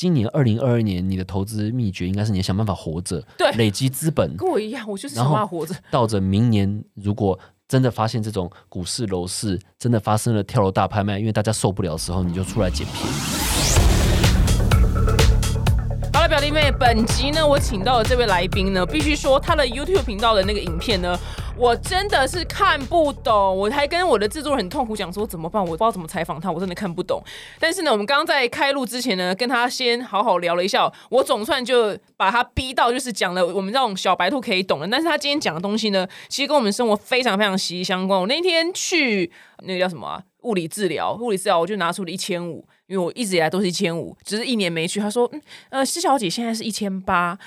今年二零二二年你的投资秘诀应该是你要想办法活着，对累积资本，跟我一样，我就是想办法活着。到着明年如果。真的发现这种股市楼市真的发生了跳楼大拍卖，因为大家受不了的时候，你就出来捡便宜。好了，表弟妹，本集呢，我请到的这位来宾呢，必须说他的 YouTube 频道的那个影片呢，我真的是看不懂。我还跟我的制作人很痛苦讲说怎么办，我不知道怎么采访他，我真的看不懂。但是呢，我们刚刚在开录之前呢，跟他先好好聊了一下，我总算就把他逼到就是讲了我们这种小白兔可以懂的。但是他今天讲的东西呢，其实跟我们生活非常非常息息相关。我那天去那个叫什么啊？物理治疗，物理治疗，我就拿出了一千五，因为我一直以来都是一千五，只是一年没去。他说，嗯，呃，施小姐现在是一千八，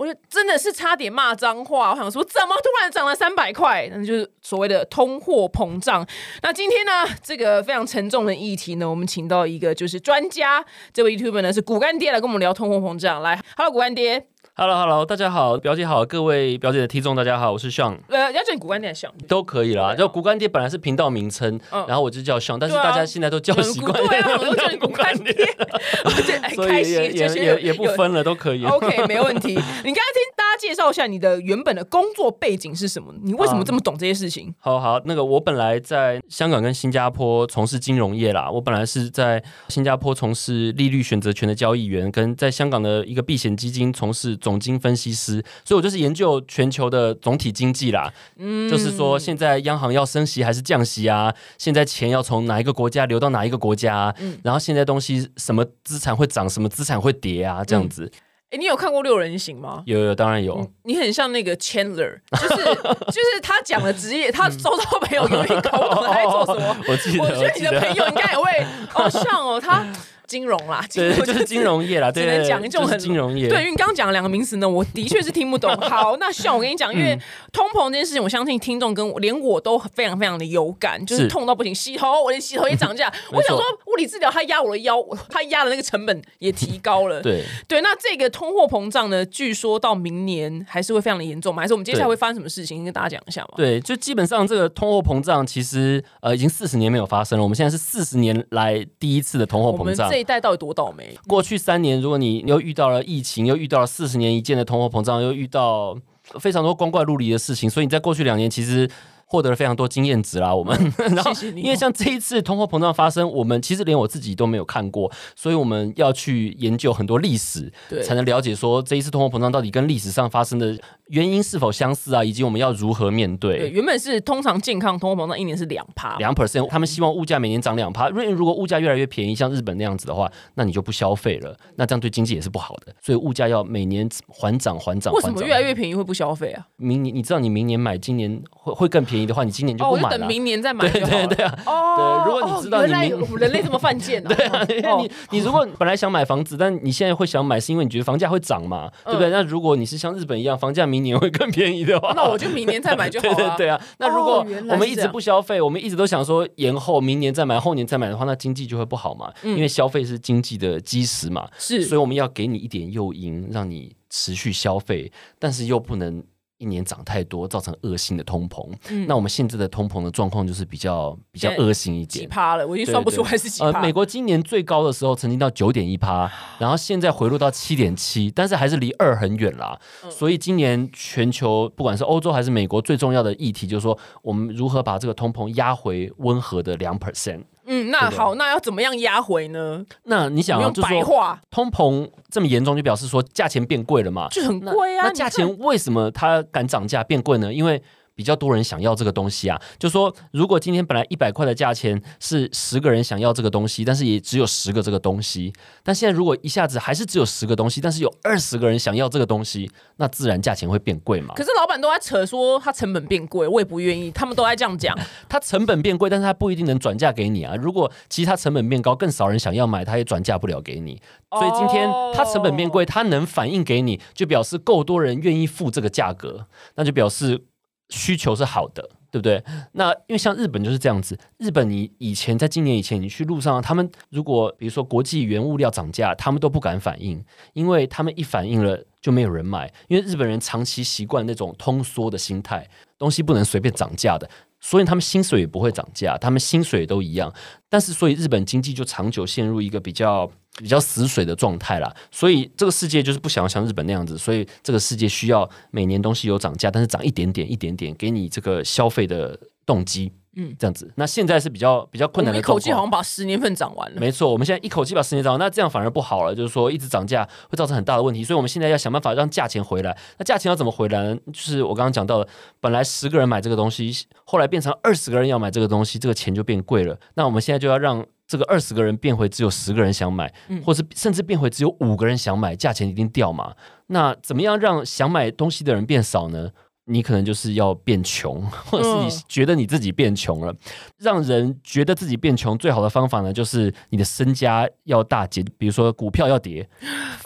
我就真的是差点骂脏话。我想说，怎么突然涨了三百块？那就是所谓的通货膨胀。那今天呢，这个非常沉重的议题呢，我们请到一个就是专家，这位 YouTube 呢是骨干爹来跟我们聊通货膨胀。来，Hello，骨干爹。Hello Hello，大家好，表姐好，各位表姐的听众大家好，我是 Sean，呃，要叫你骨干爹像。都可以啦。对就骨干爹本来是频道名称，嗯然后我就叫 Sean，但是对啊大家现在都叫习惯，对啊，我都叫你骨干爹，我就哎所开心，以也也就是也也不分了，都可以。OK，没问题。你刚刚听大家介绍一下你的原本的工作背景是什么？你为什么这么懂这些事情？好好，那个我本来在香港跟新加坡从事金融业啦，我本来是在新加坡从事利率选择权的交易员，跟在香港的一个避险基金从事总经分析师，所以我就是研究全球的总体经济啦。嗯，就是说现在央行要升息还是降息啊？现在钱要从哪一个国家流到哪一个国家、啊？嗯然后现在东西什么资产会涨，什么资产会跌啊？这样子，哎、你有看过六人行吗？有有当然有。你很像那个 Chandler，就是 就是他讲的职业，他周遭朋友有点搞不懂他在做什么。我记得，我觉得你的朋友应该也会哦，像哦，他金融啦，金对，融就是金融业啦，对，只能讲一种很金融业，对，因为你刚刚讲了两个名词呢，我的确是听不懂。好，那像我跟你讲，因为嗯通膨这件事情，我相信听众跟我连我都非常非常的有感，就是是痛到不行，洗头，我连洗头也涨价。我想说，物理治疗它压我的腰，它压的那个成本也提高了。对。对，那这个通货膨胀呢，据说到明年还是会非常的严重嘛？还是我们接下来对会发生什么事情？跟大家讲一下嘛。对，就基本上这个通货膨胀其实呃已经四十年没有发生了，我们现在是四十年来第一次的通货膨胀这。一代到底多倒霉？过去三年，如果你又遇到了疫情，又遇到了四十年一见的通货膨胀，又遇到非常多光怪陆离的事情，所以你在过去两年其实。获得了非常多经验值啦，我们。然后因为像这一次通货膨胀发生，我们其实连我自己都没有看过，所以我们要去研究很多历史，对才能了解说这一次通货膨胀到底跟历史上发生的原因是否相似啊，以及我们要如何面对，原本是通常健康通货膨胀一年是两趴，两 percent，他们希望物价每年涨两趴。因为如果物价越来越便宜，像日本那样子的话，那你就不消费了，那这样对经济也是不好的。所以物价要每年缓涨、缓涨、缓涨。为什么越来越便宜会不消费啊？明年你知道你明年买，今年会会更便宜的话，你今年就不买了。等明年再买。对对对啊，哦，对如果你知道你明人类这么犯贱呢，对啊因为你你如果本来想买房子，但你现在会想买，是因为你觉得房价会涨嘛，对不对？那如果你是像日本一样，房价明年会更便宜的话，那我就明年再买就好 了。对对对啊，那如果我们一直不消费，我们一直都想说延后明年再买，后年再买的话，那经济就会不好嘛。因为消费是经济的基石嘛，嗯是所以我们要给你一点诱因，让你持续消费，但是又不能。一年涨太多，造成恶性的通膨。那我们现在的通膨的状况就是比较比较恶性一点。几趴了，我已经算不出来是几趴。呃，美国今年最高的时候曾经到九点一趴，然后现在回落到七点七，但是还是离二很远啦。嗯所以今年全球不管是欧洲还是美国，最重要的议题就是说，我们如何把这个通膨压回温和的两 percent。嗯，那好，那要怎么样压回呢？那你想啊，我们用就是说白话通膨这么严重，就表示说价钱变贵了嘛？就很贵啊。那价钱为什么它敢涨价变贵呢？因为比较多人想要这个东西啊。就说如果今天本来一百块的价钱是十个人想要这个东西，但是也只有十个这个东西，但现在如果一下子还是只有十个东西，但是有二十个人想要这个东西，那自然价钱会变贵嘛可。是老板都在扯说他成本变贵，我也不愿意，他们都在这样讲。它成本变贵，但是它不一定能转嫁给你啊。如果其实它成本变高，更少人想要买，它也转嫁不了给你。所以今天它成本变贵，它能反映给你，就表示够多人愿意付这个价格，那就表示需求是好的，对不对？那因为像日本就是这样子，日本你以前在今年以前你去路上，他们如果比如说国际原物料涨价，他们都不敢反应，因为他们一反应了就没有人买，因为日本人长期习惯那种通缩的心态，东西不能随便涨价的。所以他们薪水也不会涨价，他们薪水都一样。但是，所以日本经济就长久陷入一个比较比较死水的状态啦。所以这个世界就是不想要像日本那样子，所以这个世界需要每年东西有涨价，但是涨一点点、一点点，给你这个消费的动机。嗯，这样子。那现在是比较比较困难的，一口气好像把十年份涨完了。没错，我们现在一口气把十年涨完，那这样反而不好了，就是说一直涨价会造成很大的问题。所以我们现在要想办法让价钱回来。那价钱要怎么回来呢？就是我刚刚讲到的，本来十个人买这个东西，后来变成二十个人要买这个东西，这个钱就变贵了。那我们现在就要让这个二十个人变回只有十个人想买，或是甚至变回只有五个人想买，价钱一定掉嘛。那怎么样让想买东西的人变少呢？你可能就是要变穷，或者是你觉得你自己变穷了，让人觉得自己变穷最好的方法呢，就是你的身家要大跌，比如说股票要跌，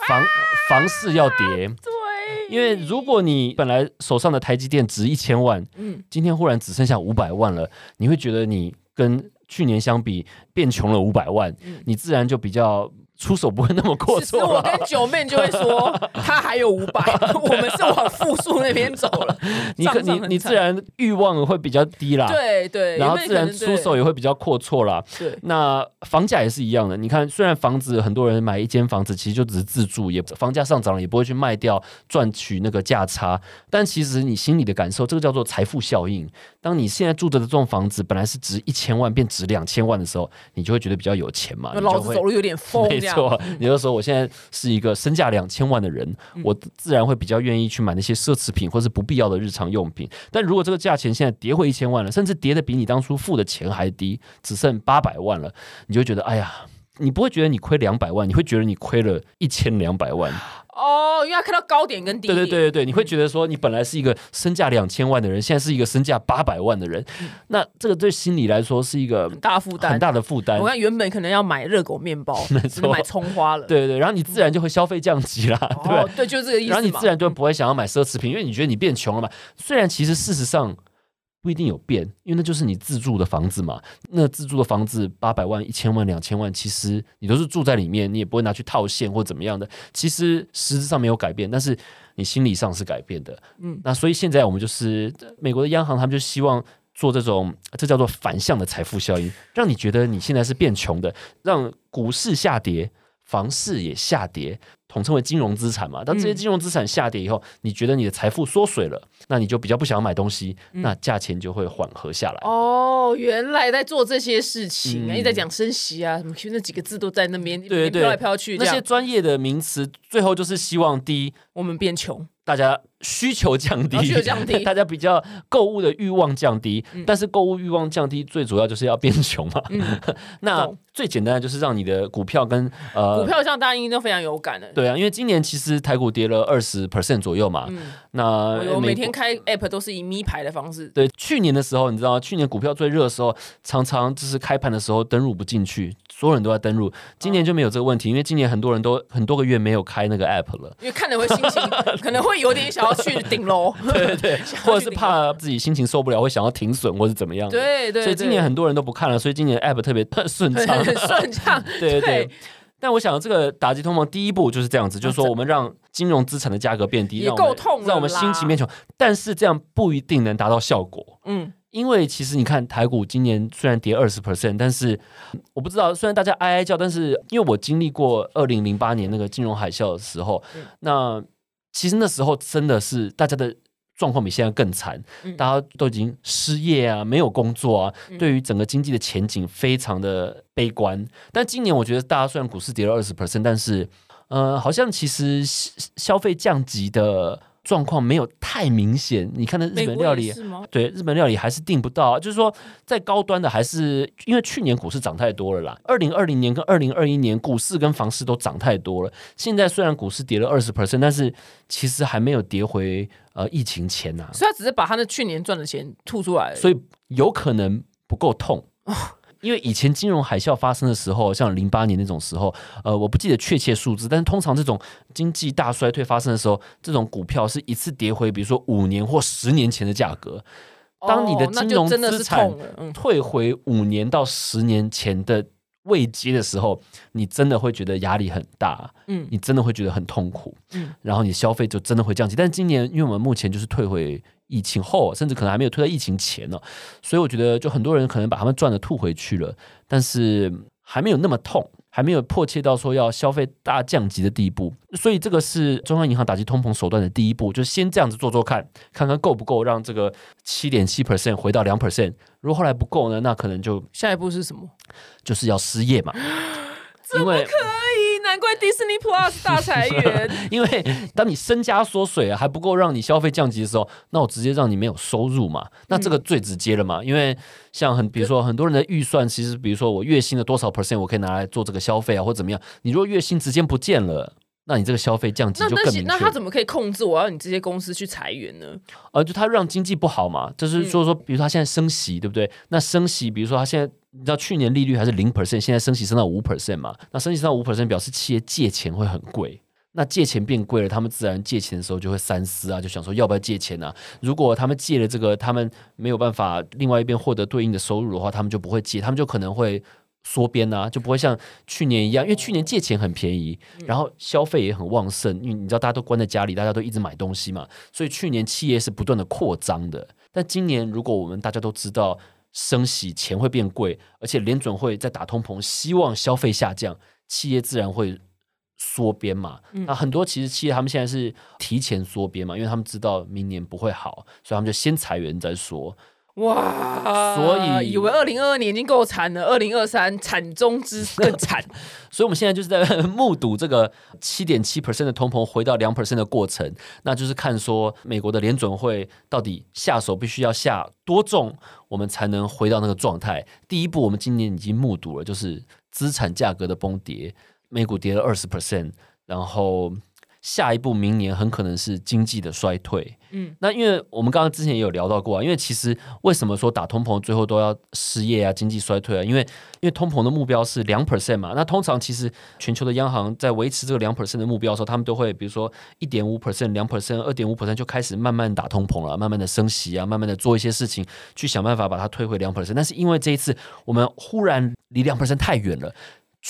房房市要跌。对，因为如果你本来手上的台积电值一千万，嗯，今天忽然只剩下五百万了，你会觉得你跟去年相比变穷了五百万，你自然就比较。出手不会那么阔绰我跟九妹就会说，他还有五百，我们是往那边走了。你可你你自然欲望会比较低啦，对对，然后自然出手也会比较阔绰啦。对，那房价也是一样的。你看，虽然房子很多人买一间房子，其实就只是自住，也房价上涨了也不会去卖掉赚取那个价差。但其实你心里的感受，这个叫做财富效应。当你现在住着的这栋房子本来是值一千万，变值两千万的时候，你就会觉得比较有钱嘛。老子走路有点疯。错，你就说我现在是一个身价两千万的人，我自然会比较愿意去买那些奢侈品或是不必要的日常用品。但如果这个价钱现在跌回一千万了，甚至跌的比你当初付的钱还低，只剩八百万了，你就觉得哎呀，你不会觉得你亏两百万，你会觉得你亏了一千两百万。哦，因为他看到高点跟低点。对对对对对，你会觉得说，你本来是一个身价两千万的人，现在是一个身价八百万的人，那这个对心理来说是一个很大负担，很大的负担。我看原本可能要买热狗面包，买葱花了。对对，然后你自然就会消费降级啦，对对，就是这个意思。然后你自然就不会想要买奢侈品，因为你觉得你变穷了嘛。虽然其实事实上。不一定有变，因为那就是你自住的房子嘛。那自住的房子八百万、一千万、两千万，其实你都是住在里面，你也不会拿去套现或怎么样的。其实实质上没有改变，但是你心理上是改变的。嗯，那所以现在我们就是美国的央行，他们就希望做这种，这叫做反向的财富效应，让你觉得你现在是变穷的，让股市下跌，房市也下跌。统称为金融资产嘛，当这些金融资产下跌以后，你觉得你的财富缩水了，那你就比较不想买东西，那价钱就会缓和下来。哦，原来在做这些事情，一直在讲升息啊，什么那几个字都在那边对飘来飘去，那些专业的名词，最后就是希望第一，我们变穷。大家需求降低，需求降低，大家比较购物的欲望降低，但是购物欲望降低最主要就是要变穷嘛。那最简单的就是让你的股票跟呃股票上大家应该都非常有感的。对啊，因为今年其实台股跌了二十 percent 左右嘛。那我每天开 app 都是以咪牌的方式。对，去年的时候你知道，去年股票最热的时候，常常就是开盘的时候登入不进去，所有人都在登入。今年就没有这个问题，因为今年很多人都很多个月没有开那个 app 了，因为看了会心情 可能会。有点想要去顶楼，对对对，或者是怕自己心情受不了，会想要停损或是怎么样。对对，所以今年很多人都不看了，所以今年 app 特别顺畅，很 顺畅。对对。但我想，这个打击通膨第一步就是这样子，就是说我们让金融资产的价格变低，也够痛，让我们心情变穷。但是这样不一定能达到效果。嗯。因为其实你看台股今年虽然跌二十 percent，但是我不知道，虽然大家哀哀叫，但是因为我经历过二零零八年那个金融海啸的时候，那。其实那时候真的是大家的状况比现在更惨，大家都已经失业啊，没有工作啊，对于整个经济的前景非常的悲观。但今年我觉得大家虽然股市跌了二十 percent，但是呃，好像其实消费降级的。状况没有太明显，你看那日本料理，对日本料理还是订不到。就是说，在高端的还是因为去年股市涨太多了啦。二零二零年跟二零二一年股市跟房市都涨太多了。现在虽然股市跌了二十 percent，但是其实还没有跌回呃疫情前呐。所以他只是把他的去年赚的钱吐出来，所以有可能不够痛。因为以前金融海啸发生的时候，像零八年那种时候，呃，我不记得确切数字，但是通常这种经济大衰退发生的时候，这种股票是一次跌回，比如说五年或十年前的价格。当你的金融资产退回五年到十年前的位阶的时候，你真的会觉得压力很大，嗯，你真的会觉得很痛苦，嗯，然后你消费就真的会降级。但是今年，因为我们目前就是退回疫情后，甚至可能还没有推到疫情前呢。所以我觉得，就很多人可能把他们赚的吐回去了，但是还没有那么痛。还没有迫切到说要消费大降级的地步，所以这个是中央银行打击通膨手段的第一步，就先这样子做做看，看看够不够让这个七点七 percent 回到两 percent。如果后来不够呢，那可能就下一步是什么？就是要失业嘛。怎么可以？难怪 Disney Plus 大裁员。因为当你身家缩水啊，还不够让你消费降级的时候，那我直接让你没有收入嘛。那这个最直接了嘛。因为像很比如说很多人的预算，其实比如说我月薪的多少 percent，我可以拿来做这个消费啊，或怎么样。你如果月薪直接不见了。那你这个消费降级就更明确。那他怎么可以控制我要你这些公司去裁员呢？呃，就他让经济不好嘛，就是说说，比如说他现在升息，对不对？那升息，比如说他现在你知道去年利率还是零 percent，现在升息升到五 percent 嘛？那升息升到五 percent，表示企业借钱会很贵。那借钱变贵了，他们自然借钱的时候就会三思啊，就想说要不要借钱啊？如果他们借了这个，他们没有办法另外一边获得对应的收入的话，他们就不会借，他们就可能会。缩编啊，就不会像去年一样，因为去年借钱很便宜，然后消费也很旺盛，因为你知道大家都关在家里，大家都一直买东西嘛，所以去年企业是不断的扩张的。但今年如果我们大家都知道升息钱会变贵，而且联准会在打通膨，希望消费下降，企业自然会缩编嘛。那很多其实企业他们现在是提前缩编嘛，因为他们知道明年不会好，所以他们就先裁员再说。哇！所以以为二零二二年已经够惨了，二零二三惨中之更惨。所以我们现在就是在目睹这个七点七 percent 的通膨回到两 percent 的过程，那就是看说美国的联准会到底下手必须要下多重，我们才能回到那个状态。第一步，我们今年已经目睹了，就是资产价格的崩跌，美股跌了二十 percent，然后。下一步，明年很可能是经济的衰退。嗯，那因为我们刚刚之前也有聊到过啊，因为其实为什么说打通膨最后都要失业啊、经济衰退啊？因为因为通膨的目标是两 percent 嘛。那通常其实全球的央行在维持这个两 percent 的目标的时候，他们都会比如说一点五 percent、两 percent、二点五 percent 就开始慢慢打通膨了，慢慢的升息啊，慢慢的做一些事情去想办法把它推回两 percent。但是因为这一次我们忽然离两 percent 太远了，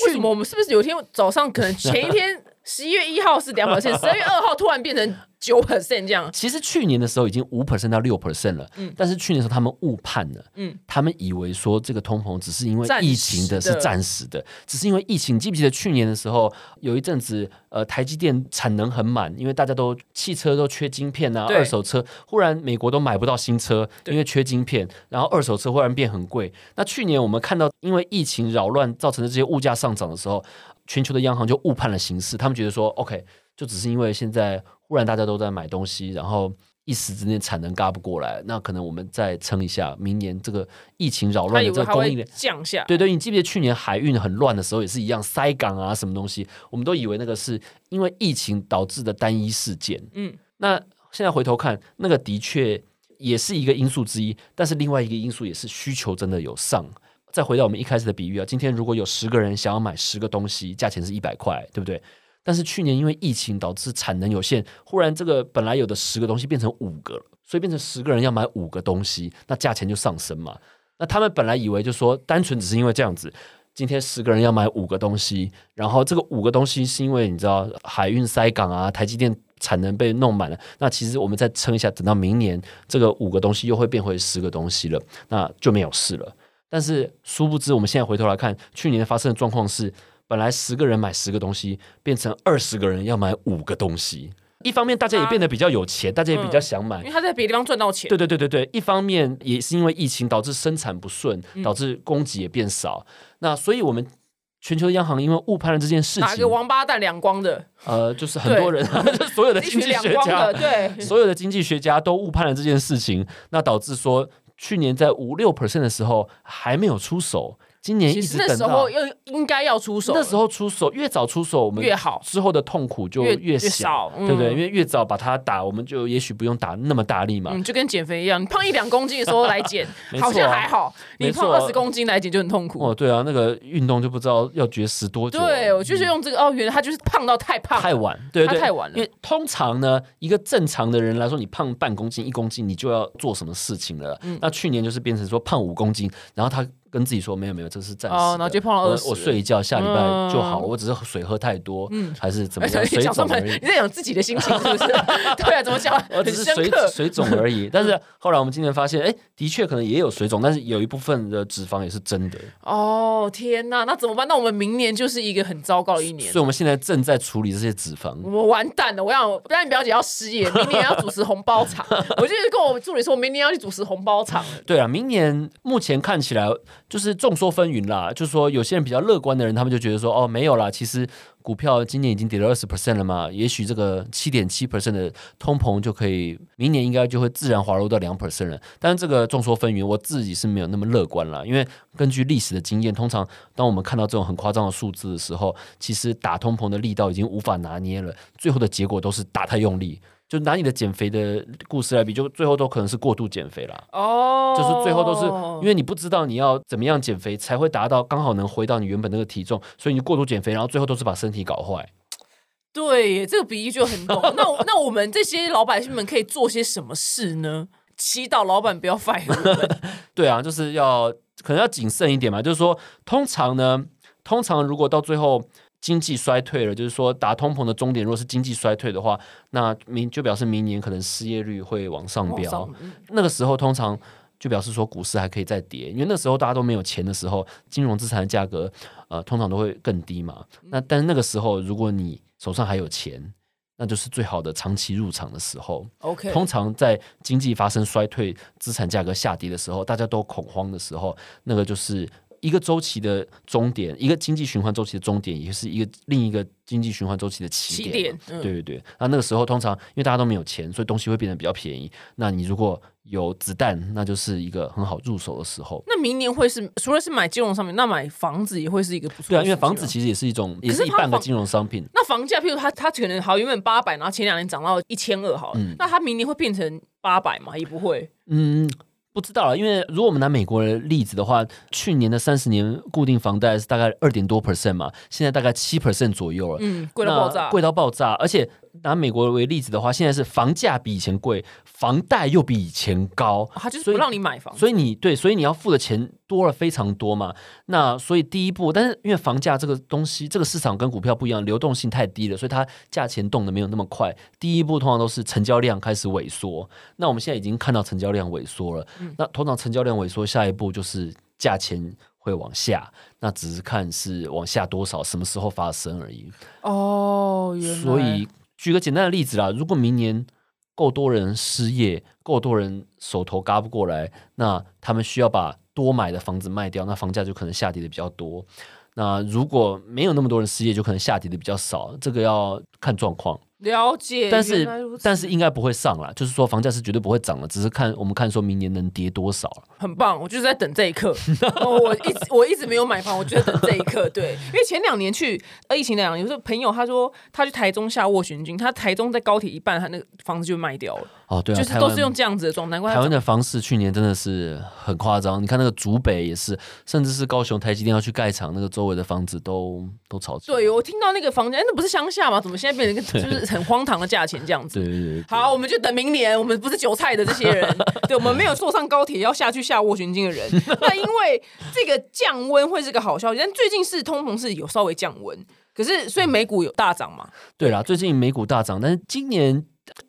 为什么我们是不是有一天早上可能前一天？十一月一号是两 percent，十二月二号突然变成九 percent 这样。其实去年的时候已经五 percent 到六 percent 了，嗯，但是去年的时候他们误判了，嗯，他们以为说这个通膨只是因为疫情的是暂时的，只是因为疫情。记不记得去年的时候有一阵子，呃，台积电产能很满，因为大家都汽车都缺晶片啊，二手车忽然美国都买不到新车，因为缺晶片，然后二手车忽然变很贵。那去年我们看到因为疫情扰乱造成的这些物价上涨的时候。全球的央行就误判了形势，他们觉得说，OK，就只是因为现在忽然大家都在买东西，然后一时之间产能嘎不过来，那可能我们再撑一下，明年这个疫情扰乱的这个供应链降下。对对，你记不记得去年海运很乱的时候也是一样，塞港啊什么东西，我们都以为那个是因为疫情导致的单一事件。嗯，那现在回头看，那个的确也是一个因素之一，但是另外一个因素也是需求真的有上。再回到我们一开始的比喻啊，今天如果有十个人想要买十个东西，价钱是一百块，对不对？但是去年因为疫情导致产能有限，忽然这个本来有的十个东西变成五个了，所以变成十个人要买五个东西，那价钱就上升嘛。那他们本来以为就说单纯只是因为这样子，今天十个人要买五个东西，然后这个五个东西是因为你知道海运塞港啊，台积电产能被弄满了，那其实我们再撑一下，等到明年这个五个东西又会变回十个东西了，那就没有事了。但是殊不知，我们现在回头来看，去年发生的状况是，本来十个人买十个东西，变成二十个人要买五个东西。一方面，大家也变得比较有钱，大家也比较想买，因为他在别的地方赚到钱。对对对对对，一方面也是因为疫情导致生产不顺，导致供给也变少。那所以我们全球央行因为误判了这件事情，哪个王八蛋两光的？呃，就是 很多人，所有的经济学家，对，所有的经济学家都误判了这件事情，那导致说。去年在五六 percent 的时候还没有出手。今年一直等到又应该要出手，那时候出手越早出手，我们越好，之后的痛苦就越少，对不对？因为越早把它打，我们就也许不用打那么大力嘛。嗯，就跟减肥一样，你胖一两公斤的时候来减，好像还好；你胖二十公斤来减就很痛苦。哦，对啊，那个运动就不知道要绝食多久。对，我就是用这个哦，原来他就是胖到太胖，太晚，对对，太晚了。因为通常呢，一个正常的人来说，你胖半公斤、一公斤，你就要做什么事情了。那去年就是变成说胖五公斤，然后他。跟自己说没有没有，这是暂时哦。然后就碰到我20我睡一觉，下礼拜就好了。嗯我只是水喝太多，还是怎么样，水肿而已。你在讲自己的心情是不是？对啊，怎么讲？我很只是水。水肿而已，但是后来我们今年发现，哎，的确可能也有水肿，但是有一部分的脂肪也是真的，哦天哪，那怎么办？那我们明年就是一个很糟糕的一年所以。我们现在正在处理这些脂肪。我完蛋了！我想，不然你表姐要失业，明年要主持红包场。我就是跟我助理说，我明年要去主持红包场了。对啊，明年目前看起来就是众说纷纭啦，就是说有些人比较乐观的人，他们就觉得说，哦，没有啦，其实股票今年已经跌了二十 percent 了嘛，也许这个七点七 percent 的通膨就可以，明年应该就会自然滑落到两 percent 了。但是这个众说纷纭，我自己是没有那么乐观啦，因为根据历史的经验，通常当我们看到这种很夸张的数字的时候，其实打通膨的力道已经无法拿捏了，最后的结果都是打太用力。就拿你的减肥的故事来比，就最后都可能是过度减肥啦。哦，就是最后都是因为你不知道你要怎么样减肥才会达到刚好能回到你原本那个体重，所以你过度减肥，然后最后都是把身体搞坏。对，这个比喻就很懂。那我 那我们这些老百姓们可以做些什么事呢？祈祷老板不要 fire 我们。对啊，就是要可能要谨慎一点嘛。就是说，通常呢，通常如果到最后经济衰退了，就是说打通膨的终点如果是经济衰退的话，那明就表示明年可能失业率会往上飙。上那个时候通常就表示说股市还可以再跌，因为那时候大家都没有钱的时候，金融资产的价格呃通常都会更低嘛。那但是那个时候如果你手上还有钱，那就是最好的长期入场的时候。OK，通常在经济发生衰退、资产价格下跌的时候，大家都恐慌的时候，那个就是一个周期的终点，一个经济循环周期的终点，也是一个另一个经济循环周期的起起点嘛。点，嗯对对对，那那个时候通常因为大家都没有钱，所以东西会变得比较便宜。那你如果有子弹，那就是一个很好入手的时候。那明年会是除了是买金融商品，那买房子也会是一个不错的对啊，因为房子其实也是一种，也是是一半个金融商品。那房价，譬如它它可能好原本八百，然后前两年涨到一千二好了，嗯那它明年会变成八百吗？也不会。嗯，不知道了，因为如果我们拿美国的例子的话，去年的三十年固定房贷是大概二点多 percent 嘛，现在大概七 percent 左右了。嗯，贵到爆炸。贵到爆炸，而且拿美国为例子的话，现在是房价比以前贵，房贷又比以前高，他就是不让你买房，所以你对，所以你要付的钱多了非常多嘛。那所以第一步，但是因为房价这个东西，这个市场跟股票不一样，流动性太低了，所以它价钱动的没有那么快。第一步通常都是成交量开始萎缩。那我们现在已经看到成交量萎缩了，那通常成交量萎缩，下一步就是价钱。会往下，那只是看是往下多少，什么时候发生而已。哦，原来所以举个简单的例子啦，如果明年够多人失业，够多人手头嘎不过来，那他们需要把多买的房子卖掉，那房价就可能下跌的比较多。那如果没有那么多人失业，就可能下跌的比较少，这个要看状况。了解，但是但是应该不会上啦，就是说房价是绝对不会涨了，只是看我们看说明年能跌多少。很棒，我就是在等这一刻。哦我一直我一直没有买房，我就在等这一刻。对，因为前两年去呃疫情那两年，有时候朋友他说他去台中下斡旋军，他台中在高铁一半，他那个房子就卖掉了，哦，对啊，就是都是用这样子的状态。难怪台湾的房市去年真的是很夸张，你看那个竹北也是，甚至是高雄台积电要去盖厂，那个周围的房子都都炒。对我听到那个房价，哎那不是乡下吗？怎么现在变成一个 就是很荒唐的价钱这样子？对对对，好，我们就等明年。我们不是韭菜的这些人，对我们没有坐上高铁要下去下斡旋金的人。那因为这个降温会是个好消息，但最近是通膨是有稍微降温，可是所以美股有大涨嘛？对啦，最近美股大涨，但是今年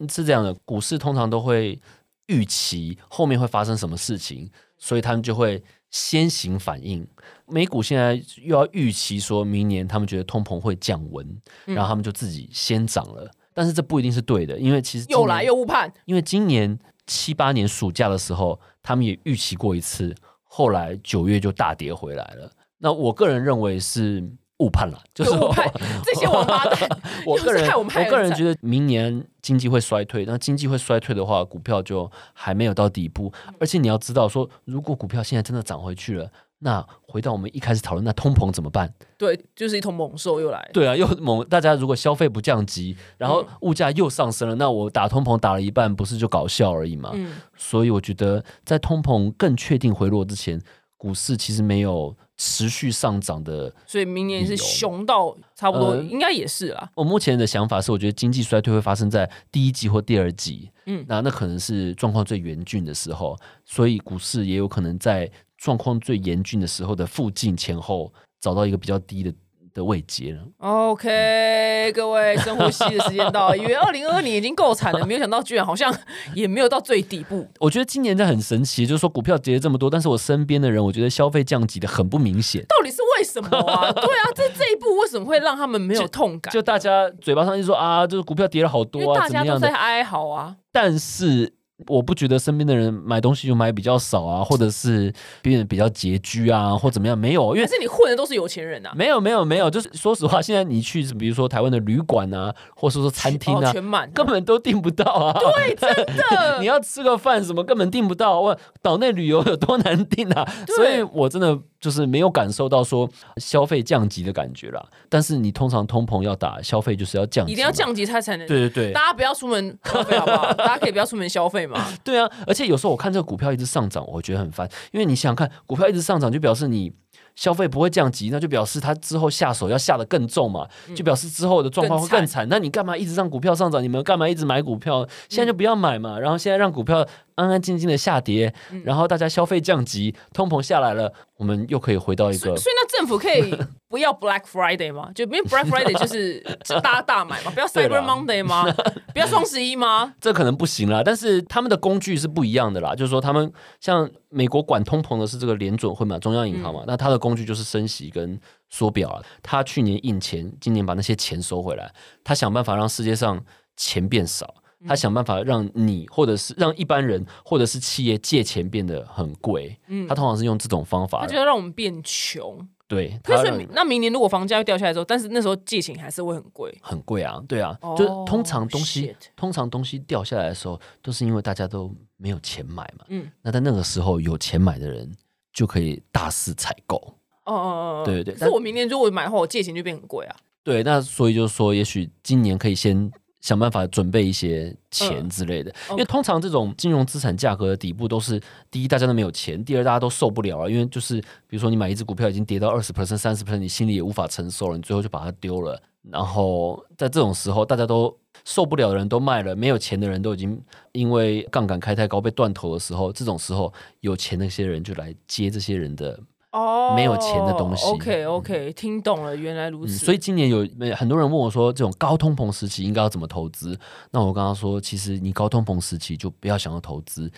是这样的，股市通常都会预期后面会发生什么事情，所以他们就会先行反应。美股现在又要预期说明年他们觉得通膨会降温，然后他们就自己先涨了。但是这不一定是对的，因为其实又来又误判，因为今年七八年暑假的时候，他们也预期过一次，后来九月就大跌回来了。那我个人认为是误判了，就是又误判这些王八蛋。我个人，我个人觉得明年经济会衰退，那经济会衰退的话，股票就还没有到底部。而且你要知道说，如果股票现在真的涨回去了，那回到我们一开始讨论，那通膨怎么办？对，就是一头猛兽又来。对啊，又猛，大家如果消费不降级，然后物价又上升了，那我打通膨打了一半，不是就搞笑而已嘛？嗯，所以我觉得，在通膨更确定回落之前，股市其实没有持续上涨的所以明年是熊到差不多，呃应该也是啦。我目前的想法是，我觉得经济衰退会发生在第一季或第二季，嗯嗯，那那可能是状况最严峻的时候，所以股市也有可能在状况最严峻的时候的附近前后，找到一个比较低的的慰藉了。OK，各位深呼吸的时间到了，以为二零二二年已经够惨了，没有想到居然好像也没有到最底部。我觉得今年在很神奇，就是说股票跌了这么多，但是我身边的人，我觉得消费降级的很不明显。到底是为什么啊？对啊，这这一步为什么会让他们没有痛感？就大家嘴巴上就说啊，就是股票跌了好多啊，为大家都？在哀嚎啊。但是我不觉得身边的人买东西就买比较少啊，或者是变得比较拮据啊，或怎么样，没有，因为但是你混的都是有钱人啊，没有没有没有，就是说实话，现在你去比如说台湾的旅馆啊，或是说餐厅啊哦，全满，根本都订不到啊。对，真的 你。要吃个饭什么根本订不到，哇，岛内旅游有多难订啊！所以我真的就是没有感受到说消费降级的感觉啦。但是你通常通膨要打，消费就是要降级，一定要。降级它才能。对对对大家不要出门 消费好不好？大家可以不要出门消费嘛。对啊！而且有时候我看这个股票一直上涨，我觉得很烦，因为你想想看，股票一直上涨，就表示你。消费不会降级，那就表示它之后下手要下得更重嘛，就表示之后的状况会更更惨。那你干嘛一直让股票上涨？你们干嘛一直买股票？现在就不要买嘛，然后现在让股票安安静静的下跌，然后大家消费降级，通膨下来了，我们又可以回到一个所以所以那政府可以 不要 Black Friday 吗？就因为 Black Friday 就是大家大买嘛，不要对 Cyber 啦 Monday 吗？不要双十一吗？这可能不行啦，但是他们的工具是不一样的啦，就是说他们像美国管通膨的是这个联准会嘛，中央银行嘛，那它的工具就是升息跟缩表啊。他去年印钱，今年把那些钱收回来，他想办法让世界上钱变少。他想办法让你，或者是让一般人，或者是企业借钱变得很贵。他通常是用这种方法他就要让我们变穷。对，他让你那明年如果房价又掉下来之后，但是那时候借钱还是会很贵。很贵啊，对啊，哦就是通常东西通常东西掉下来的时候，都是因为大家都没有钱买嘛。嗯那在那个时候，有钱买的人就可以大肆采购。哦哦哦，哦对对对但可是我明年如果买的话，我借钱就变很贵啊。对，那所以就是说，也许今年可以先想办法准备一些钱嗯。之类的，因为通常这种金融资产价格的底部都是第一大家都没有钱，第二大家都受不了啊，因为就是比如说你买一只股票已经跌到二十 percent、三十 percent，你心里也无法承受了，你最后就把它丢了。然后在这种时候，大家都受不了的人都卖了，没有钱的人都已经因为杠杆开太高被断头的时候，这种时候有钱那些人就来接这些人的哦，没有钱的东西 OK OK，听懂了，原来如嗯，此。所以今年有很多人问我说，这种高通膨时期应该要怎么投资？那我刚刚说，其实你高通膨时期就不要想要投资，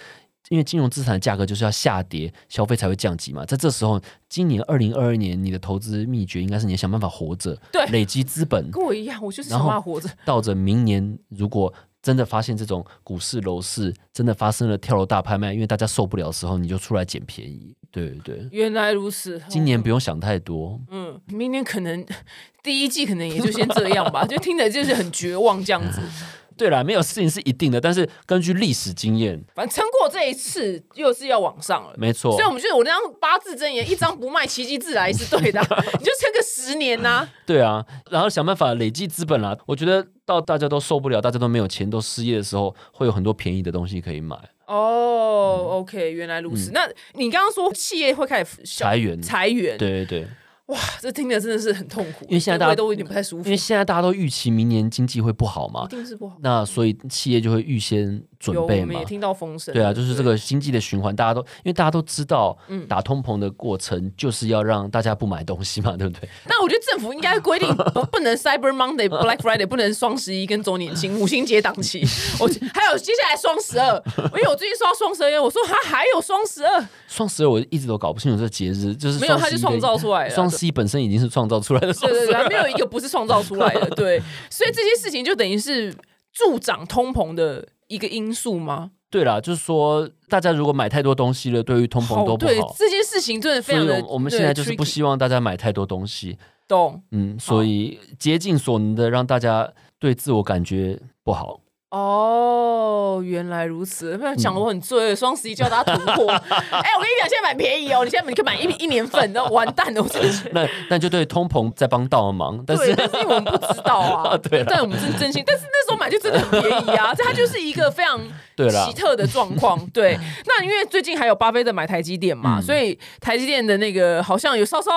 因为金融资产的价格就是要下跌，消费才会降级嘛。在这时候，今年二零二二年，你的投资秘诀应该是你要想办法活着，对累积资本，跟我一样，我就是想办法活着。到着明年如果。真的发现这种股市、楼市真的发生了跳楼大拍卖，因为大家受不了的时候，你就出来捡便宜。对对对，原来如此，今年不用想太多。嗯，明年可能第一季可能也就先这样吧，就听着就是很绝望这样子。对啦，没有事情是一定的，但是根据历史经验，反正撑过这一次，又是要往上了。没错所以，我们觉得我那张八字真言，一张不卖，奇迹自来是对的啊、你就撑个十年呐、对啊，然后想办法累积资本啦。我觉得到大家都受不了，大家都没有钱，都失业的时候，会有很多便宜的东西可以买。哦、o k 原来如此。那你刚刚说企业会开始裁员裁员，对对对，哇，这听着真的是很痛苦，因为现在大家都有点不太舒服，因为现在大家都预期明年经济会不好嘛一，定是不好。那所以企业就会预先准有，备嘛我们也。听到风声。对啊，就是这个经济的循环，大家都因为大家都知道，打通膨的过程就是要让大家不买东西嘛，对不对？那我觉得政府应该规定不不能 Cyber Monday、Black Friday，不能双十一跟周年庆、母亲节档期。我还有接下来双十二，因为我最近刷到双十二，我说他还有双十二，双十二我一直都搞不清楚这节日，就是没有，他就创造出来了。双十一本身已经是创造出来的双对对对，没有一个不是创造出来的。对，所以这些事情就等于是助长通膨的一个因素吗？对啦，就是说大家如果买太多东西了，对于通膨都不对好。这件事情真的非常我们现在就是不希望大家买太多东西，懂嗯，所以竭尽所能的让大家对自我感觉不好。哦，原来如此，不然讲的我很醉。双十一就要大家突破，哎、我跟你讲，现在买便宜哦，你现在你可以买一一年份，然 后完蛋了，我真的是。那那就对通膨在帮倒忙，但对，是但是因为我们不知道啊，对但我们是真心，但是那时候买就真的很便宜啊，这它就是一个非常奇特的状况。对，那因为最近还有巴菲特买台积电嘛，嗯所以台积电的那个好像有稍稍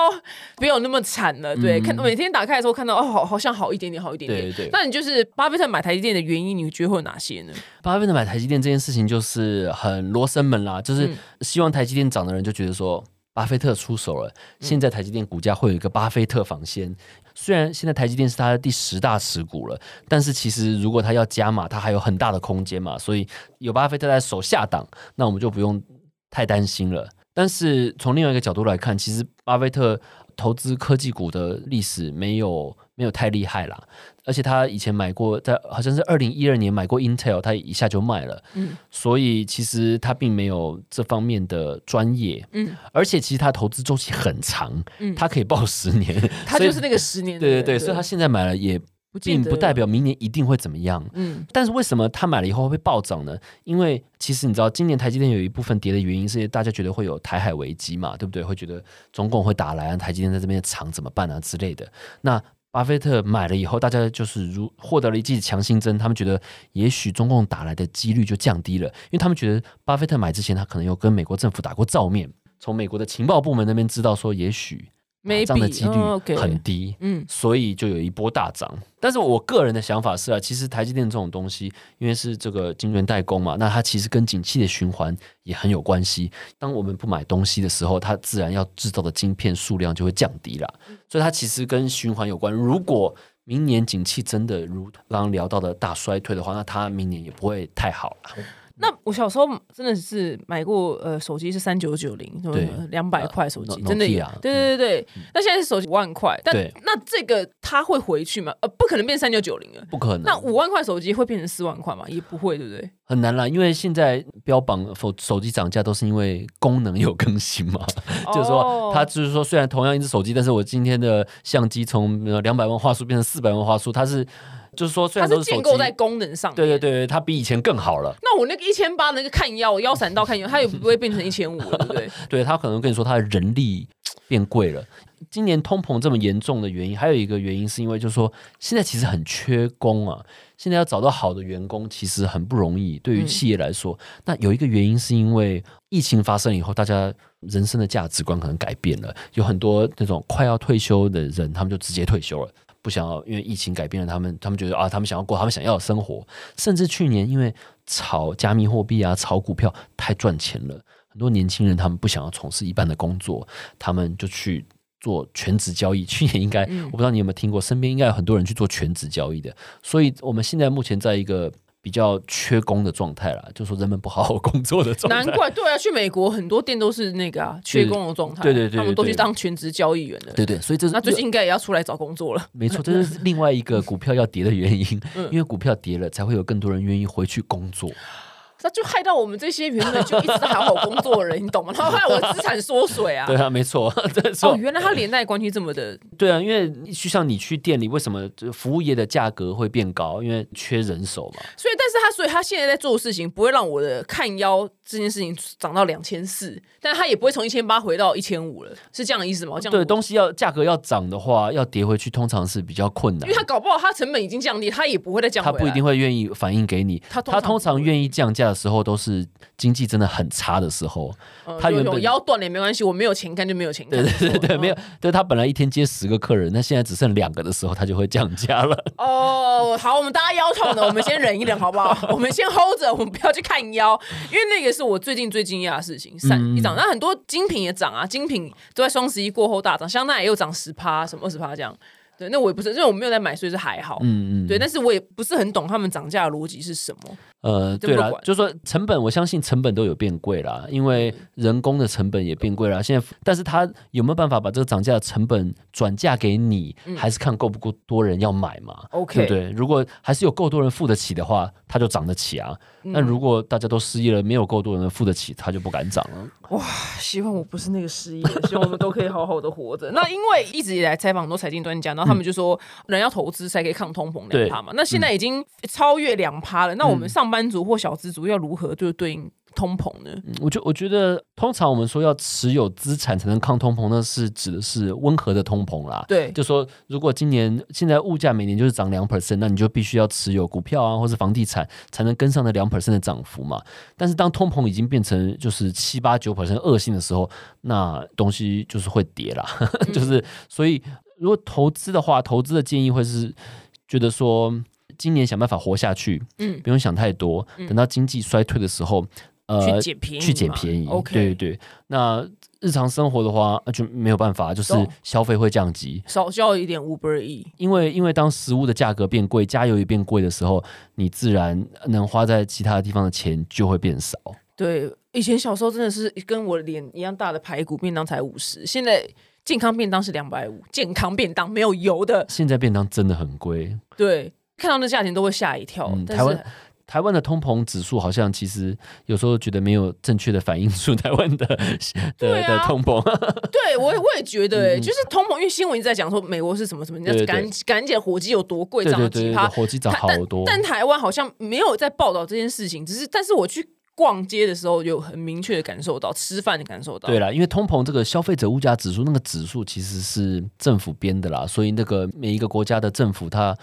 没有那么惨了。对，嗯看每天打开的时候看到哦，好好像好一点点，好一点点。对对那你就是巴菲特买台积电的原因，你觉得会有哪些呢？巴菲特买台积电这件事情就是很罗生门啦，就是嗯希望台积电涨的人就觉得说巴菲特出手了，现在台积电股价会有一个巴菲特防线。虽然现在台积电是他的第十大持股了，但是其实如果他要加码，他还有很大的空间嘛。所以有巴菲特在手下档，那我们就不用太担心了。但是从另外一个角度来看，其实巴菲特投资科技股的历史没有没有太厉害啦。而且他以前买过，在好像是二零一二年买过 Intel，他一下就卖了。嗯，所以其实他并没有这方面的专业。嗯，而且其实他投资周期很长，嗯，他可以报十年，他就是那个十年。对对对，所以他现在买了也并不代表明年一定会怎么样。嗯，但是为什么他买了以后会暴涨呢？因为其实你知道，今年台积电有一部分跌的原因是大家觉得会有台海危机嘛，对不对？会觉得中共会打来啊，台积电在这边藏怎么办啊之类的。那巴菲特买了以后，大家就是如获得了一剂强心针，他们觉得也许中共打来的几率就降低了，因为他们觉得巴菲特买之前，他可能有跟美国政府打过照面，从美国的情报部门那边知道说，也许。涨的几率很低，嗯，所以就有一波大涨。但是我个人的想法是啊，其实台积电这种东西，因为是这个晶圆代工嘛，那它其实跟景气的循环也很有关系。当我们不买东西的时候，它自然要制造的晶片数量就会降低了。所以它其实跟循环有关。如果明年景气真的如刚刚聊到的大衰退的话，那它明年也不会太好了。那我小时候真的是买过，呃，手机是三九九零，对，两百块手机，真的有，对对对对。那现在是手机五万块，但那这个它会回去吗？呃，不可能变三九九零了，不可能。那五万块手机会变成四万块吗？也不会，对不对？很难啦，因为现在标榜手手机涨价都是因为功能有更新嘛，就是说，它就是说，虽然同样一只手机，但是我今天的相机从两百万画素变成四百万画素，它是。就是说，虽然都是建构在功能上，对对对它比以前更好了。那我那个一千八那个看腰腰闪到看腰，它也不会变成一千五了，对不对？对，他可能跟你说，他的人力变贵了。今年通膨这么严重的原因，还有一个原因是因为，就是说现在其实很缺工啊。现在要找到好的员工，其实很不容易，对于企业来说。那有一个原因是因为疫情发生以后，大家人生的价值观可能改变了，有很多那种快要退休的人，他们就直接退休了。不想要，因为疫情改变了他们，他们觉得啊，他们想要过他们想要的生活。甚至去年因为炒加密货币啊、炒股票太赚钱了，很多年轻人他们不想要从事一般的工作，他们就去做全职交易。去年应该我不知道你有没有听过，身边应该有很多人去做全职交易的。所以我们现在目前在一个。比较缺工的状态啦，就说人们不好好工作的状态。难怪，对啊，去美国很多店都是那个啊，缺工的状态。对对对，他们都去当全职交易员的。对对，所以这是那最近应该也要出来找工作了。没错，这是另外一个股票要跌的原因，因为股票跌了，才会有更多人愿意回去工作。那就害到我们这些原本就一直好好工作的人，你懂吗？然后害我的资产缩水啊！对啊，没错，哦，原来他连带关系这么的。对啊，因为就像你去店里，为什么服务业的价格会变高？因为缺人手嘛。所以，但是他所以他现在在做的事情，不会让我的看腰这件事情涨到两千四，但他也不会从一千八回到一千五了，是这样的意思吗？这样对，东西要价格要涨的话，要跌回去，通常是比较困难。因为他搞不好他成本已经降低，他也不会再降。他不一定会愿意反映给你。他他通常愿意降价的时候都是。经济真的很差的时候，他原本腰断了也没关系，我没有钱干就没有钱干。对对对对，没有，对他本来一天接十个客人，那现在只剩两个的时候，他就会降价了。哦，好，我们大家腰痛的，我们先忍一忍，好不好？我们先 hold 着，我们不要去看腰，因为那个是我最近最惊讶的事情，三一涨，那很多精品也涨啊，精品都在双十一过后大涨，香奈也又涨十趴，什么二十趴这样。对，那我也不是，因为我没有在买，所以是还好。嗯嗯，对，但是我也不是很懂他们涨价的逻辑是什么。呃，对了，就说成本，我相信成本都有变贵啦，因为人工的成本也变贵了。现在，但是他有没有办法把这个涨价的成本转嫁给你？还是看够不够多人要买嘛？OK，对不对？如果还是有够多人付得起的话，它就涨得起啊。那如果大家都失业了，没有够多人付得起，它就不敢涨了。哇，希望我不是那个失业，希望我们都可以好好的活着。那因为一直以来采访很多财经专家，然后他们就说，人要投资才可以抗通膨两趴嘛。那现在已经超越两趴了，那我们上班族或小资族要如何就是对应？通膨呢？我就我觉得，通常我们说要持有资产才能抗通膨，那是指的是温和的通膨啦。对，就说如果今年现在物价每年就是涨两 percent，那你就必须要持有股票啊，或是房地产，才能跟上那两 percent 的涨幅嘛。但是当通膨已经变成就是七八九 percent 恶性的时候，那东西就是会跌啦。就是所以，如果投资的话，投资的建议会是觉得说，今年想办法活下去，嗯，不用想太多，等到经济衰退的时候。呃去捡便宜，去捡便宜。OK，对对对。那日常生活的话呃就没有办法，就是消费会降级。少交一点 Uber E。因为因为当食物的价格变贵，加油也变贵的时候，你自然能花在其他地方的钱就会变少。对，以前小时候真的是跟我脸一样大的排骨便当才五十，现在健康便当是两百五，健康便当没有油的，现在便当真的很贵，对，看到那价钱都会吓一跳。嗯台湾台湾的通膨指数好像其实有时候觉得没有正确的反映出 台湾的的、啊的通膨。对我也我也觉得、欸，嗯就是通膨，因为新闻一直在讲说美国是什么什么，人家对对赶赶紧火鸡有多贵，涨几趴，火鸡涨好多。但台湾好像没有在报道这件事情，只是但是我去逛街的时候有很明确的感受到，吃饭的感受到。对啦，因为通膨这个消费者物价指数，那个指数其实是政府编的啦，所以那个每一个国家的政府它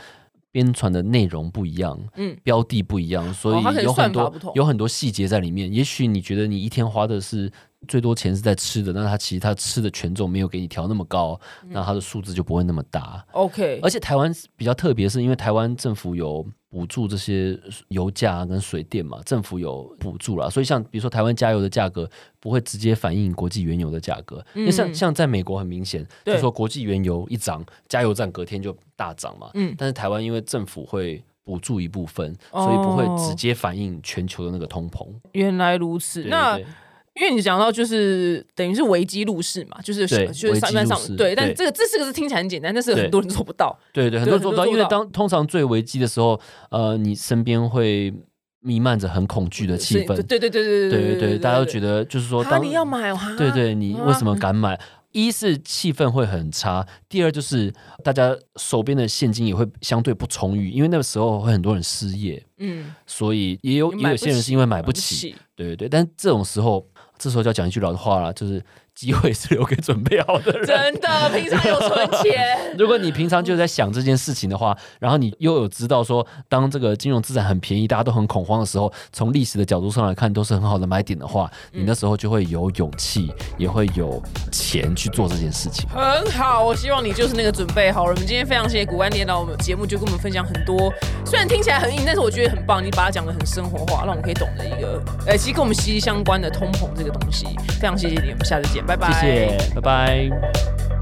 编传的内容不一样，嗯标的不一样，所以有很多、有很多细节在里面。也许你觉得你一天花的是最多钱是在吃的，那它其实它吃的权重没有给你调那么高，嗯。那它的数字就不会那么大。，OK，而且台湾比较特别，是因为台湾政府有补助这些油价跟水电嘛，政府有补助啦，所以像比如说台湾加油的价格不会直接反映国际原油的价格，因为像嗯像在美国很明显，对。就说国际原油一涨，加油站隔天就大涨嘛，嗯。但是台湾因为政府会补助一部分，所以不会哦直接反映全球的那个通膨。原来如此。对那对对因为你讲到就是等于是危机入市嘛，就是就是上上对，但这个这四个字听起来很简单，但是很多人做不到。对对，很多人做不到，因为当通常最危机的时候，呃，你身边会弥漫着很恐惧的气氛。对对对对对对对，大家都觉得就是说，当你要买？对对，你为什么敢买？一是气氛会很差，第二就是大家手边的现金也会相对不充裕，因为那个时候会很多人失业。嗯，所以也有也有些人是因为买不起。对对对，但这种时候。这时候就要讲一句老话了，就是机会是留给准备好的人。真的，平常有存钱，如果你平常就在想这件事情的话，然后你又有知道说，当这个金融资产很便宜，大家都很恐慌的时候，从历史的角度上来看，都是很好的买点的话，你那时候就会有勇气，也会有钱去做这件事情。很好。我希望你就是那个准备好了。我们今天非常谢谢古安连来我们节目，就跟我们分享很多，虽然听起来很硬，但是我觉得很棒。你把它讲的很生活化，让我们可以懂得一个，呃，其实跟我们息息相关的通膨这个东西。非常谢谢你，我们下次见，拜拜，谢谢。拜拜。